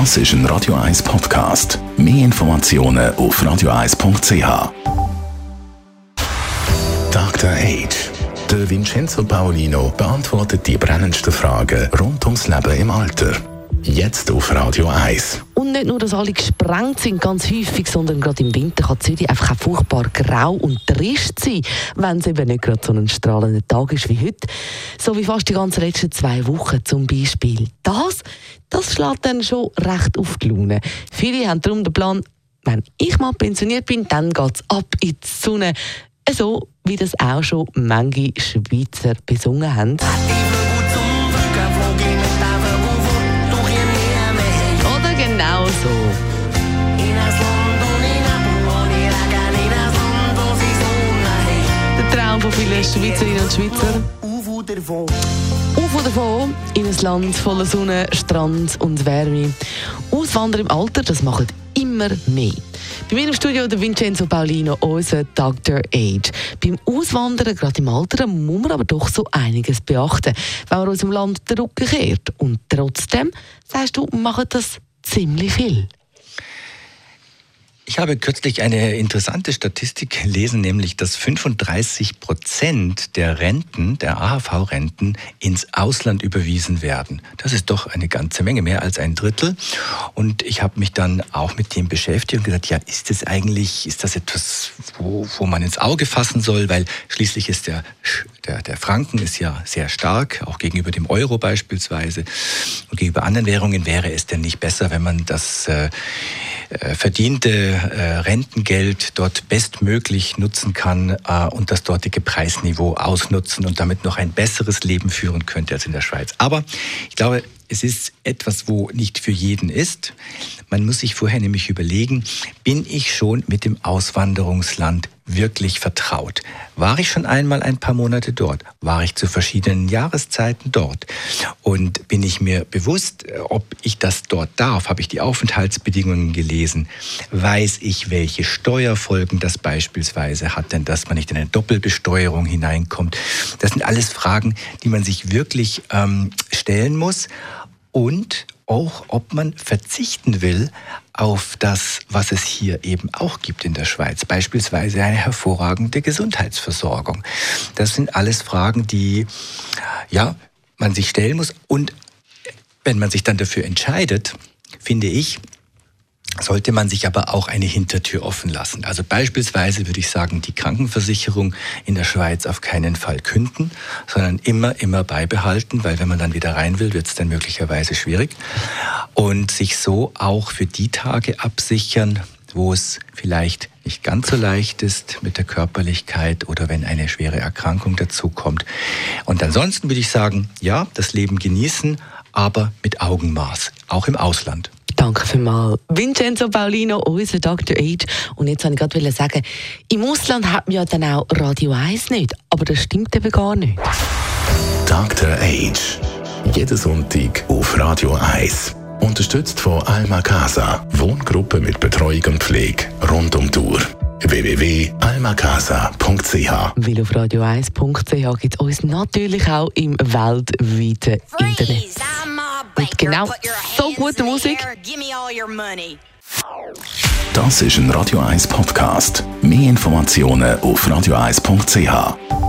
Das ist ein Radio 1 Podcast. Mehr Informationen auf radio1.ch. Dr. Age. Der Vincenzo Paolino beantwortet die brennendsten Fragen rund ums Leben im Alter. Jetzt auf Radio 1. Und nicht nur, dass alle gesprengt sind, ganz häufig, sondern gerade im Winter kann Zürich einfach auch furchtbar grau und trist sein, wenn es eben nicht gerade so ein strahlender Tag ist wie heute. So wie fast die ganzen letzten zwei Wochen zum Beispiel. Das, das schlägt dann schon recht auf die Laune. Viele haben darum den Plan, wenn ich mal pensioniert bin, dann geht es ab in die Sonne. So wie das auch schon manche Schweizer besungen haben. Oder genau so. Der Traum von vielen Schweizerinnen und Schweizer. Davon in ein Land voller Sonne, Strand und Wärme. Auswandern im Alter, das machen immer mehr. Bei mir im Studio der Vincenzo Paulino, unser Dr. Age. Beim Auswandern, gerade im Alter, muss man aber doch so einiges beachten, wenn man unserem Land den Rücken kehrt. Und trotzdem, sagst du, machen das ziemlich viel. Ich habe kürzlich eine interessante Statistik gelesen, nämlich dass 35 Prozent der Renten, der AHV-Renten, ins Ausland überwiesen werden. Das ist doch eine ganze Menge, mehr als ein Drittel. Und ich habe mich dann auch mit dem beschäftigt und gesagt, ja, ist das eigentlich, ist das etwas, wo, wo man ins Auge fassen soll? Weil schließlich ist der, der, der Franken ist ja sehr stark, auch gegenüber dem Euro beispielsweise. Und gegenüber anderen Währungen wäre es denn nicht besser, wenn man das äh, äh, verdiente äh, Rentengeld dort bestmöglich nutzen kann äh, und das dortige Preisniveau ausnutzen und damit noch ein besseres Leben führen könnte als in der Schweiz. Aber ich glaube, es ist etwas, wo nicht für jeden ist. Man muss sich vorher nämlich überlegen, bin ich schon mit dem Auswanderungsland wirklich vertraut? War ich schon einmal ein paar Monate dort? War ich zu verschiedenen Jahreszeiten dort? Und bin ich mir bewusst, ob ich das dort darf? Habe ich die Aufenthaltsbedingungen gelesen? Weiß ich, welche Steuerfolgen das beispielsweise hat, denn dass man nicht in eine Doppelbesteuerung hineinkommt? Das sind alles Fragen, die man sich wirklich ähm, stellen muss und auch, ob man verzichten will auf das, was es hier eben auch gibt in der Schweiz, beispielsweise eine hervorragende Gesundheitsversorgung. Das sind alles Fragen, die ja, man sich stellen muss und wenn man sich dann dafür entscheidet, finde ich, sollte man sich aber auch eine Hintertür offen lassen. Also beispielsweise würde ich sagen, die Krankenversicherung in der Schweiz auf keinen Fall künden, sondern immer, immer beibehalten, weil wenn man dann wieder rein will, wird es dann möglicherweise schwierig. Und sich so auch für die Tage absichern, wo es vielleicht nicht ganz so leicht ist mit der Körperlichkeit oder wenn eine schwere Erkrankung dazukommt. Und ansonsten würde ich sagen, ja, das Leben genießen, aber mit Augenmaß, auch im Ausland. Danke vielmals. Vincenzo Paulino, unser Dr. Age. Und jetzt wollte ich gerade sagen, im Ausland hat man ja dann auch Radio 1 nicht. Aber das stimmt eben gar nicht. Dr. Age. Jeden Sonntag auf Radio 1. Unterstützt von Alma Casa. Wohngruppe mit Betreuung und Pflege rund um die Uhr www.almacasa.ch Weil auf radio1.ch gibt es uns natürlich auch im weltweiten Internet. Mit genau so guter Musik. Das ist ein Radio 1 Podcast. Mehr Informationen auf radio1.ch.